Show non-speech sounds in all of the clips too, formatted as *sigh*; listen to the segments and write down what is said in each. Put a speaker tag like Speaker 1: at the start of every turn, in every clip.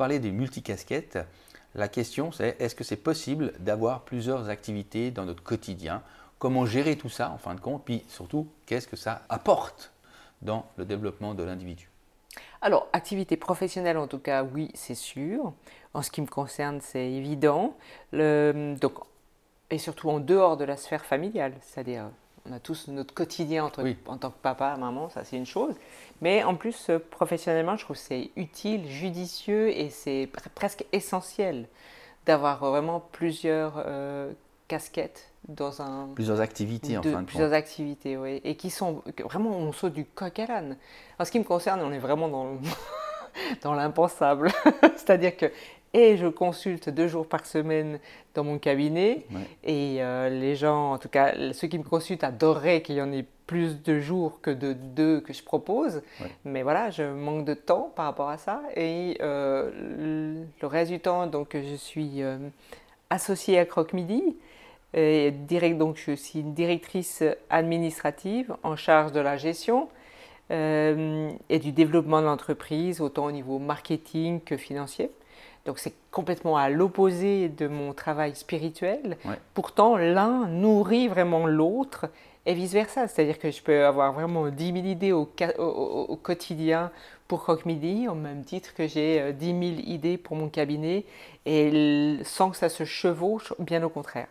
Speaker 1: parlait des multicasquettes, la question c'est est-ce que c'est possible d'avoir plusieurs activités dans notre quotidien? Comment gérer tout ça en fin de compte? Puis surtout, qu'est-ce que ça apporte dans le développement de l'individu?
Speaker 2: Alors, activité professionnelle en tout cas, oui, c'est sûr. En ce qui me concerne, c'est évident. donc, et surtout en dehors de la sphère familiale, c'est-à-dire on a tous notre quotidien en tant que papa, maman, ça c'est une chose. Mais en plus, euh, professionnellement, je trouve que c'est utile, judicieux et c'est presque essentiel d'avoir vraiment plusieurs euh, casquettes dans un.
Speaker 1: Plusieurs activités, en fin de
Speaker 2: Plusieurs activités, oui. Et qui sont vraiment, on saute du coq à l'âne. En ce qui me concerne, on est vraiment dans, *laughs* dans l'impensable. *laughs* C'est-à-dire que et je consulte deux jours par semaine dans mon cabinet. Et euh, les gens, en tout cas ceux qui me consultent, adoreraient qu'il y en ait plus de jours que de deux que je propose. Mais voilà, je manque de temps par rapport à ça. Et euh, le reste du temps, donc, je suis euh, associée à Croque Midi. Et direct, donc, je suis une directrice administrative en charge de la gestion. et du développement de l'entreprise, autant au niveau marketing que financier. Donc c'est complètement à l'opposé de mon travail spirituel. Pourtant, l'un nourrit vraiment l'autre et vice-versa. C'est-à-dire que je peux avoir vraiment 10 000 idées au, au, quotidien pour Croque Midi, au même titre que j'ai 10 euh, 000 idées pour mon cabinet, et sans que ça se chevauche, bien au contraire.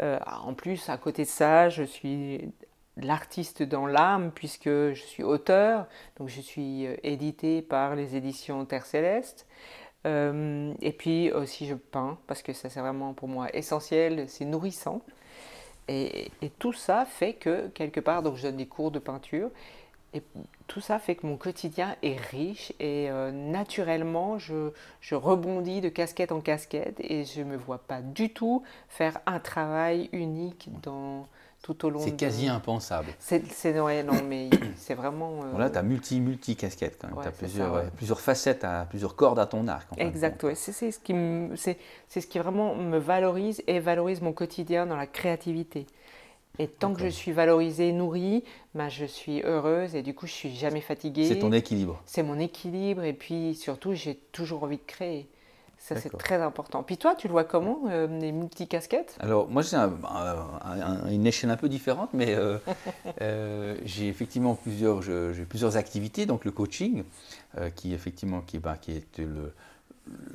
Speaker 2: Euh, en plus, à côté de ça, je suis l'artiste dans l'âme, puisque je suis auteur, donc je suis euh, édité par les éditions Terre Céleste. Euh, et puis aussi je peins parce que ça c'est vraiment pour moi essentiel, c'est nourrissant. Et, tout ça fait que quelque part, donc je donne des cours de peinture, et tout ça fait que mon quotidien est riche et euh, naturellement je, je, rebondis de casquette en casquette et je ne me vois pas du tout faire un travail unique dans, tout au long.
Speaker 1: C'est quasi impensable.
Speaker 2: C'est non, mais *coughs* c'est vraiment.
Speaker 1: Euh... Là, tu as multi, multi casquettes quand même. tu as plusieurs, plusieurs facettes, à, plusieurs cordes à ton arc.
Speaker 2: exact, ouais. C'est ce, qui c'est ce qui vraiment me valorise et valorise mon quotidien dans la créativité. Et tant que je suis valorisée, nourrie, bah, je suis heureuse et du coup, je suis jamais fatiguée.
Speaker 1: C'est ton équilibre.
Speaker 2: C'est mon équilibre et puis surtout, j'ai toujours envie de créer. Ça, c'est très important. Puis toi, tu le vois comment, euh, les multicasquettes?
Speaker 1: Alors, moi, j'ai une échelle un peu différente, mais euh, *laughs* euh, j'ai effectivement plusieurs, plusieurs activités. Donc, le coaching, qui, effectivement, qui, bah, qui est le,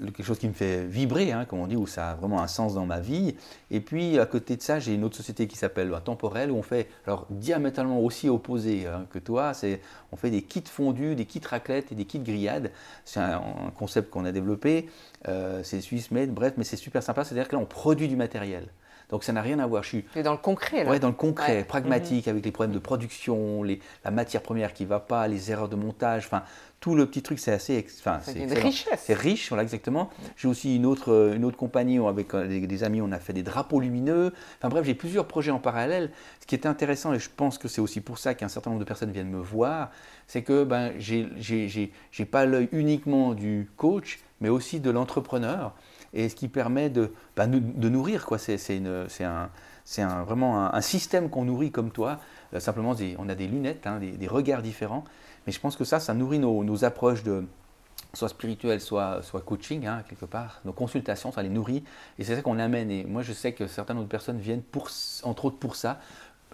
Speaker 1: quelque chose qui me fait vibrer, hein, comme on dit, où ça a vraiment un sens dans ma vie. Et puis, à côté de ça, j'ai une autre société qui s'appelle Temporel, où on fait, alors diamétralement aussi opposé hein, que toi, c'est on fait des kits fondus, des kits raclettes et des kits grillades. C'est un, concept qu'on a développé, euh, c'est Suisse Made, bref, mais c'est super sympa, c'est-à-dire que là, on produit du matériel. Donc ça n'a rien à voir. Je
Speaker 2: suis dans le concret, là.
Speaker 1: Ouais, dans le concret, pragmatique, mhm. avec les problèmes de production, les, la matière première qui ne va pas, les erreurs de montage. Enfin, tout le petit truc, c'est assez. Enfin,
Speaker 2: c'est une richesse.
Speaker 1: C'est riche, voilà, exactement. J'ai aussi une autre, une autre compagnie avec euh, des, amis, on a fait des drapeaux lumineux. Enfin bref, j'ai plusieurs projets en parallèle. Ce qui est intéressant, et je pense que c'est aussi pour ça qu'un certain nombre de personnes viennent me voir, c'est que ben, j'ai pas l'œil uniquement du coach, mais aussi de l'entrepreneur et ce qui permet de, bah, de nourrir. Quoi. C'est, un, un, vraiment un, système qu'on nourrit comme toi. Euh, simplement, on a des lunettes, hein, des, regards différents. Mais je pense que ça, ça nourrit nos, approches de soit spirituelles, soit, soit coaching, hein, quelque part. Nos consultations, ça les nourrit. Et c'est ça qu'on amène. Et moi, je sais que certaines autres personnes viennent, pour, entre autres, pour ça.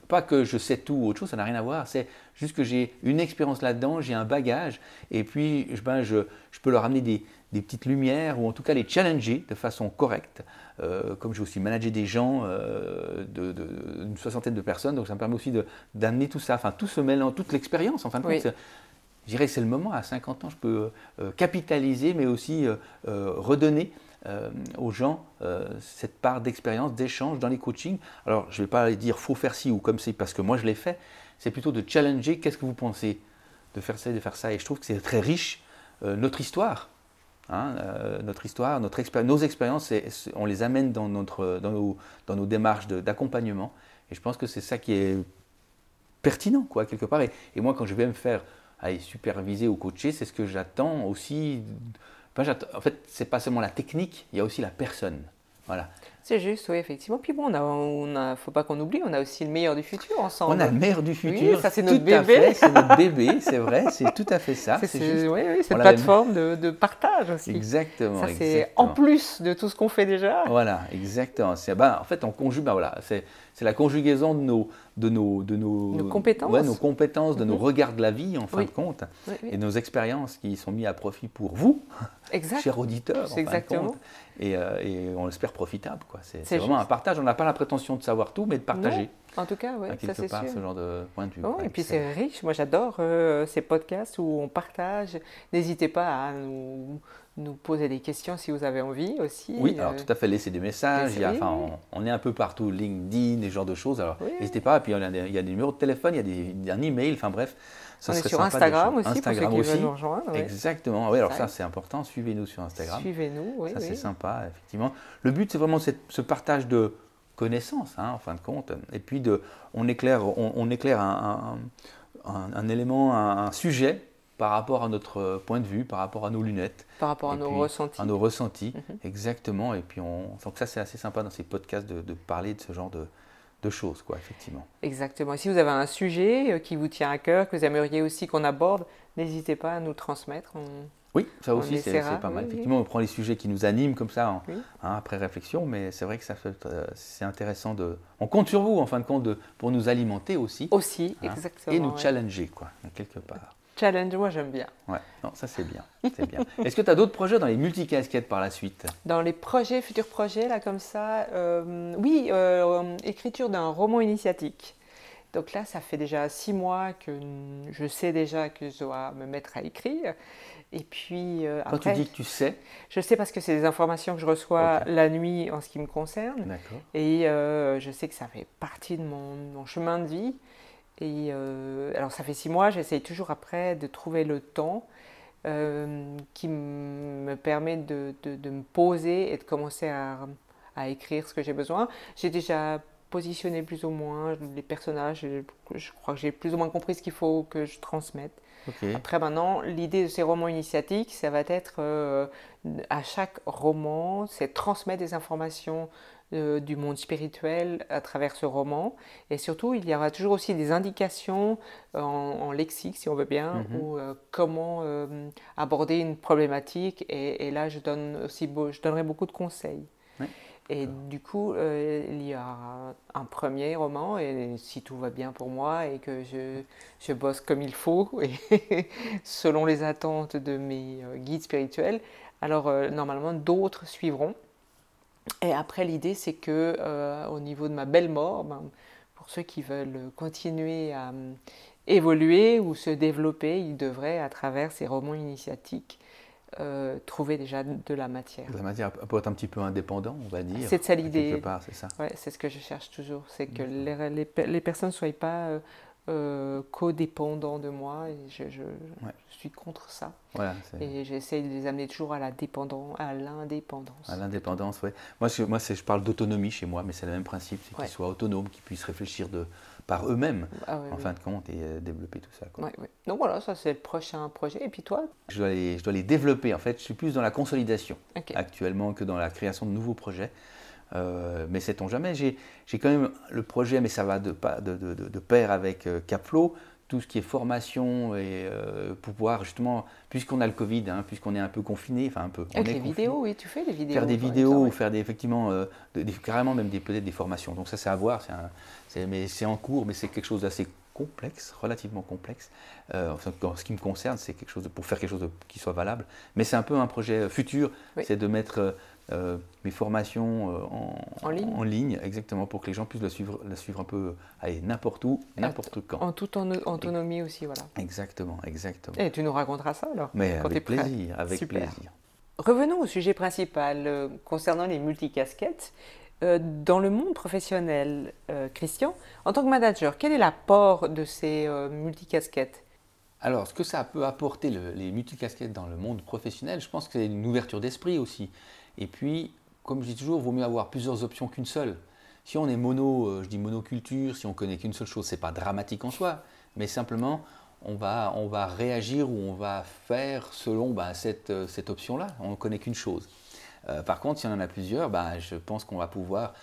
Speaker 1: Pas que je sais tout ou autre chose, ça n'a rien à voir. C'est juste que j'ai une expérience là-dedans, j'ai un bagage. Et puis, ben, je, je peux leur amener des, des petites lumières, ou en tout cas les challenger de façon correcte. Euh, comme j'ai aussi managé des gens, euh, d'une soixantaine de personnes, donc ça me permet aussi d'amener tout ça, enfin tout ce mélange, toute l'expérience, en fin de compte. Je dirais que c'est le moment, à 50 ans, je peux euh, capitaliser, mais aussi redonner aux gens cette part d'expérience, d'échange dans les coachings. Alors, je ne vais pas dire faut faire ci ou comme c'est parce que moi je l'ai fait, c'est plutôt de challenger qu'est-ce que vous pensez de faire ça et de faire ça. Et je trouve que c'est très riche. notre histoire, Hein, euh, notre histoire, notre nos expériences, on les amène dans, notre, dans, nos, dans nos démarches d'accompagnement. Et je pense que c'est ça qui est pertinent, quoi, quelque part. Et, moi, quand je vais me faire superviser ou coacher, c'est ce que j'attends aussi. en fait, c'est pas seulement la technique, il y a aussi la personne. Voilà.
Speaker 2: C'est juste, oui, effectivement. Puis bon, on a, faut pas qu'on oublie, on a aussi le meilleur du futur ensemble.
Speaker 1: On a le meilleur du futur.
Speaker 2: Oui, ça c'est notre bébé.
Speaker 1: C'est notre bébé, c'est vrai, c'est tout à fait ça. *laughs*
Speaker 2: C'est juste... oui, oui, cette plateforme de, de, partage aussi.
Speaker 1: Exactement.
Speaker 2: Ça c'est en plus de tout ce qu'on fait déjà.
Speaker 1: Voilà, exactement. Ben, en fait, on conjugue, ben, voilà, c'est la conjugaison de nos, de nos, de nos,
Speaker 2: compétences,
Speaker 1: ouais, nos compétences de nos mhm. regards de la vie, en fin de compte, et nos expériences qui sont mises à profit pour vous, chers auditeurs, en exactement. Fin de compte, et, euh, et, on l'espère profitable. C'est vraiment un partage. On n'a pas la prétention de savoir tout, mais de partager.
Speaker 2: En tout cas, oui, ça c'est sûr.
Speaker 1: ce genre de point de vue.
Speaker 2: et puis c'est riche. Moi, j'adore euh, ces podcasts où on partage. N'hésitez pas à nous, nous, poser des questions si vous avez envie aussi.
Speaker 1: Oui, alors euh, tout à fait, laisser des messages. Il y a, enfin, on, est un peu partout, LinkedIn, des genres de choses. Alors n'hésitez pas. Et puis il y, a des, il y, a des, numéros de téléphone, il y a des, un email. Enfin bref,
Speaker 2: on est sur Instagram aussi, Instagram pour ceux qui veulent nous rejoindre.
Speaker 1: Exactement. Oui, alors ça, c'est important. Suivez-nous sur Instagram.
Speaker 2: Suivez-nous, oui.
Speaker 1: Ça, c'est sympa, effectivement. Le but, c'est vraiment ce partage de connaissances, hein, en fin de compte. Et puis, de, on éclaire, on, éclaire un, un, élément, un, sujet par rapport à notre point de vue, par rapport à nos lunettes.
Speaker 2: Par rapport à nos ressentis.
Speaker 1: À nos ressentis, mhm. exactement. Et puis, on, donc ça, c'est assez sympa dans ces podcasts de, de parler de ce genre de, de choses, quoi, effectivement.
Speaker 2: Exactement. si vous avez un sujet euh, qui vous tient à cœur, que vous aimeriez aussi qu'on aborde, n'hésitez pas à nous transmettre.
Speaker 1: oui, ça aussi, c'est pas mal. effectivement, on prend les sujets qui nous animent comme ça, hein, après réflexion, mais c'est vrai que ça euh, c'est intéressant de. On compte sur vous, en fin de compte, de, pour nous alimenter aussi.
Speaker 2: Aussi, hein, exactement.
Speaker 1: Et nous challenger, quoi, quelque part.
Speaker 2: Challenge, moi j'aime bien.
Speaker 1: Ouais, non, ça c'est bien. bien. *laughs* Est-ce que tu as d'autres projets dans les multicasquettes par la suite?
Speaker 2: Dans les projets, futurs projets, là comme ça, euh, oui, euh, écriture d'un roman initiatique. Donc là, ça fait déjà six mois que je sais déjà que je dois me mettre à écrire. Et puis
Speaker 1: euh, Quand tu dis que tu sais
Speaker 2: Je sais parce que c'est des informations que je reçois la nuit en ce qui me concerne. D'accord. Et je sais que ça fait partie de mon, mon chemin de vie. Et euh, alors ça fait six mois, j'essaye toujours après de trouver le temps euh, qui me permet de, me poser et de commencer à écrire ce que j'ai besoin. J'ai déjà positionné plus ou moins les personnages, je crois que j'ai plus ou moins compris ce qu'il faut que je transmette. Après maintenant, l'idée de ces romans initiatiques, ça va être euh, à chaque roman, c'est transmettre des informations euh, du monde spirituel à travers ce roman. Et surtout, il y aura toujours aussi des indications euh, en, lexique, si on veut bien, mhm. ou euh, comment aborder une problématique. Et, là, je, donne aussi je donnerai beaucoup de conseils. Et du coup, il y a un premier roman, et si tout va bien pour moi et que je, je bosse comme il faut, *laughs* et selon les attentes de mes guides spirituels, alors normalement d'autres suivront. Et après, l'idée, c'est que euh, au niveau de ma belle mort, ben, pour ceux qui veulent continuer à euh, évoluer ou se développer, ils devraient, à travers ces romans initiatiques, euh, trouver déjà de la matière.
Speaker 1: De la matière pour être un petit peu indépendant, on va dire.
Speaker 2: C'est ça l'idée.
Speaker 1: C'est ça.
Speaker 2: Ouais, c'est ce que je cherche toujours, c'est que les, les, les, personnes ne soient pas euh, codépendants de moi. Et je, je, suis contre ça. et j'essaie de les amener toujours à la dépendance, à l'indépendance.
Speaker 1: À l'indépendance, oui. Moi, je, moi je parle d'autonomie chez moi, mais c'est le même principe, c'est qu'ils soient autonomes, qu'ils puissent réfléchir de, par eux-mêmes, ah en fin de compte, et euh, développer tout ça.
Speaker 2: Donc voilà, ça c'est le prochain projet. Et puis toi?
Speaker 1: Je dois, les, je dois les développer, en fait. Je suis plus dans la consolidation actuellement que dans la création de nouveaux projets. Euh, mais sait-on jamais, j'ai quand même le projet, mais ça va de, de, de, de pair avec euh, Capflow, tout ce qui est formation et euh, pouvoir justement, puisqu'on a le Covid, hein, puisqu'on est un peu confiné, enfin un peu.
Speaker 2: Avec les vidéos, oui, tu fais des vidéos.
Speaker 1: Faire des vidéos, ou faire des, effectivement, carrément même peut-être des formations. Donc ça c'est à voir, mais c'est en cours, mais c'est quelque chose d'assez complexe, relativement complexe. en ce qui me concerne, c'est quelque chose pour faire quelque chose qui soit valable. Mais c'est un peu un projet futur, c'est de mettre euh, mes formations euh, en, ligne. exactement, pour que les gens puissent la suivre, la suivre un peu n'importe où, n'importe quand.
Speaker 2: En toute autonomie aussi, voilà.
Speaker 1: Exactement, exactement.
Speaker 2: Et tu nous raconteras ça alors
Speaker 1: Mais avec plaisir, avec plaisir.
Speaker 2: Revenons au sujet principal euh, concernant les multicasquettes. dans le monde professionnel, Christian, en tant que manager, quel est l'apport de ces multicasquettes?
Speaker 1: Alors, ce que ça peut apporter, les multicasquettes dans le monde professionnel, je pense que c'est une ouverture d'esprit aussi. Et puis, comme je dis toujours, il vaut mieux avoir plusieurs options qu'une seule. Si on est mono, euh, je dis monoculture, si on connaît qu'une seule chose, c'est pas dramatique en soi, mais simplement on va, on va réagir ou on va faire selon bah, cette, euh, cette option-là. On ne connaît qu'une chose. par contre, si on en a plusieurs, ben, je pense qu'on va pouvoir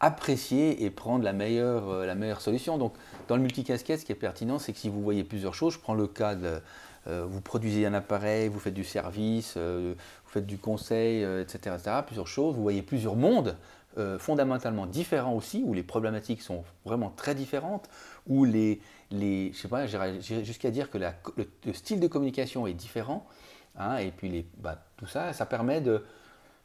Speaker 1: apprécier et prendre la meilleure, la meilleure solution. Donc, dans le multicasquette, ce qui est pertinent, c'est que si vous voyez plusieurs choses, je prends le cas de vous produisez un appareil, vous faites du service, vous faites du conseil, etc., etc., plusieurs choses, vous voyez plusieurs mondes fondamentalement différents aussi, où les problématiques sont vraiment très différentes, où les, les je sais pas, jusqu'à dire que le, style de communication est différent, hein, et puis les, bah, tout ça, ça permet de,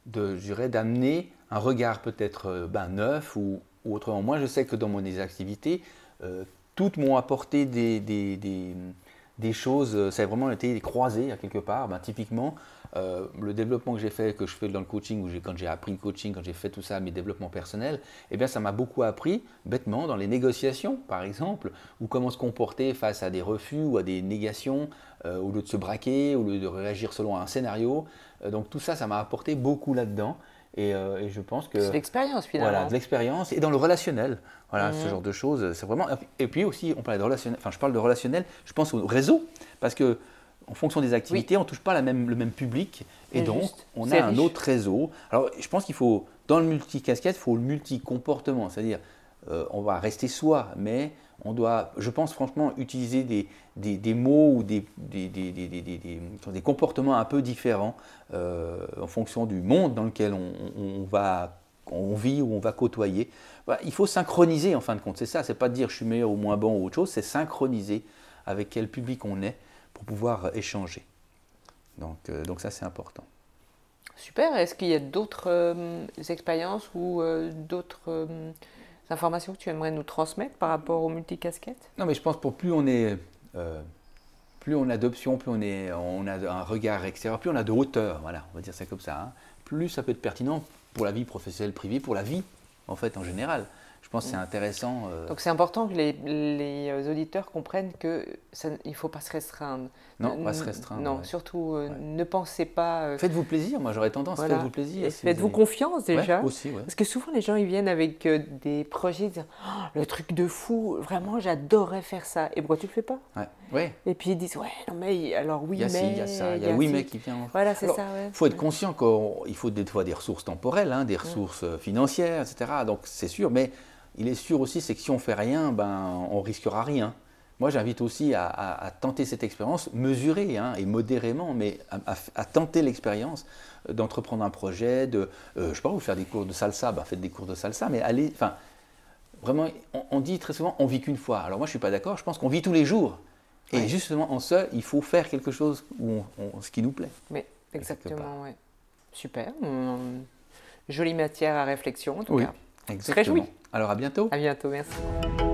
Speaker 1: de d'amener un regard peut-être euh, ben, neuf ou, autrement. Moi, je sais que dans mon activités, euh, toutes m'ont apporté des, des, des choses, euh, ça a vraiment été croisé à quelque part. Ben, typiquement, euh, le développement que j'ai fait, que je fais dans le coaching, ou quand j'ai appris le coaching, quand j'ai fait tout ça, mes développements personnels, eh bien ça m'a beaucoup appris, bêtement, dans les négociations, par exemple, ou comment se comporter face à des refus ou à des négations, euh, au lieu de se braquer, au lieu de réagir selon un scénario. Donc tout ça, ça m'a apporté beaucoup là-dedans. Et, je pense que.
Speaker 2: C'est l'expérience finalement.
Speaker 1: Voilà, de l'expérience et dans le relationnel. Voilà, ce mmh. genre de choses. C'est vraiment. Et puis aussi, on parle de relationnel. Enfin, je parle de relationnel. Je pense au réseau parce que en fonction des activités, on ne touche pas la même, le même public et donc on a un autre réseau. Alors je pense qu'il faut, dans le multi-casquette, il faut le multi-comportement, c'est-à-dire euh, on va rester soi, mais on doit, je pense franchement, utiliser des, mots ou des, comportements un peu différents euh, en fonction du monde dans lequel on, va, on vit ou on va côtoyer. Bah, il faut synchroniser en fin de compte, c'est ça, c'est pas dire je suis meilleur ou moins bon ou autre chose, c'est synchroniser avec quel public on est pour pouvoir échanger. Donc, euh, ça, c'est important.
Speaker 2: Super. Est-ce qu'il y a d'autres euh, expériences ou d'autres informations que tu aimerais nous transmettre par rapport au multicasquette
Speaker 1: Non, mais je pense pour plus on est, plus on a d'options, plus on, est, on a un regard extérieur, plus on a de hauteur, voilà, on va dire ça comme ça, hein, plus ça peut être pertinent pour la vie professionnelle privée, pour la vie en fait en général pense que c'est intéressant.
Speaker 2: Euh. Donc c'est important que les, les, auditeurs comprennent qu'il ne faut pas se restreindre.
Speaker 1: Non, pas se restreindre.
Speaker 2: Non, surtout euh, ne pensez pas.
Speaker 1: Euh, faites-vous plaisir, moi j'aurais tendance, à faites-vous plaisir.
Speaker 2: faites-vous confiance déjà.
Speaker 1: aussi,
Speaker 2: Parce que souvent les gens ils viennent avec des projets, ils disent oh, le truc de fou, vraiment j'adorerais faire ça. Et pourquoi tu le fais pas?
Speaker 1: Ouais.
Speaker 2: Et puis ils disent ouais, non mais alors oui, mais.
Speaker 1: Il y a ça, il y a, oui, mais qui vient.
Speaker 2: Voilà, c'est ça.
Speaker 1: Il faut être conscient qu'il faut des fois des ressources temporelles, hein, des ressources financières, etc. Donc c'est sûr, mais il est sûr aussi, c'est que si on fait rien, ben, on risquera rien. Moi, j'invite aussi à, tenter cette expérience, mesurée hein, et modérément, mais à, tenter l'expérience d'entreprendre un projet, de, euh, je sais pas, vous faire des cours de salsa, ben, faites des cours de salsa, mais allez, enfin, vraiment, on, dit très souvent, on vit qu'une fois. Alors moi, je suis pas d'accord. Je pense qu'on vit tous les jours. Et justement, en ça, il faut faire quelque chose où ce qui nous plaît.
Speaker 2: Mais exactement, oui. Super. Jolie matière à réflexion, en tout cas.
Speaker 1: Exactement. Alors à bientôt.
Speaker 2: À bientôt, merci.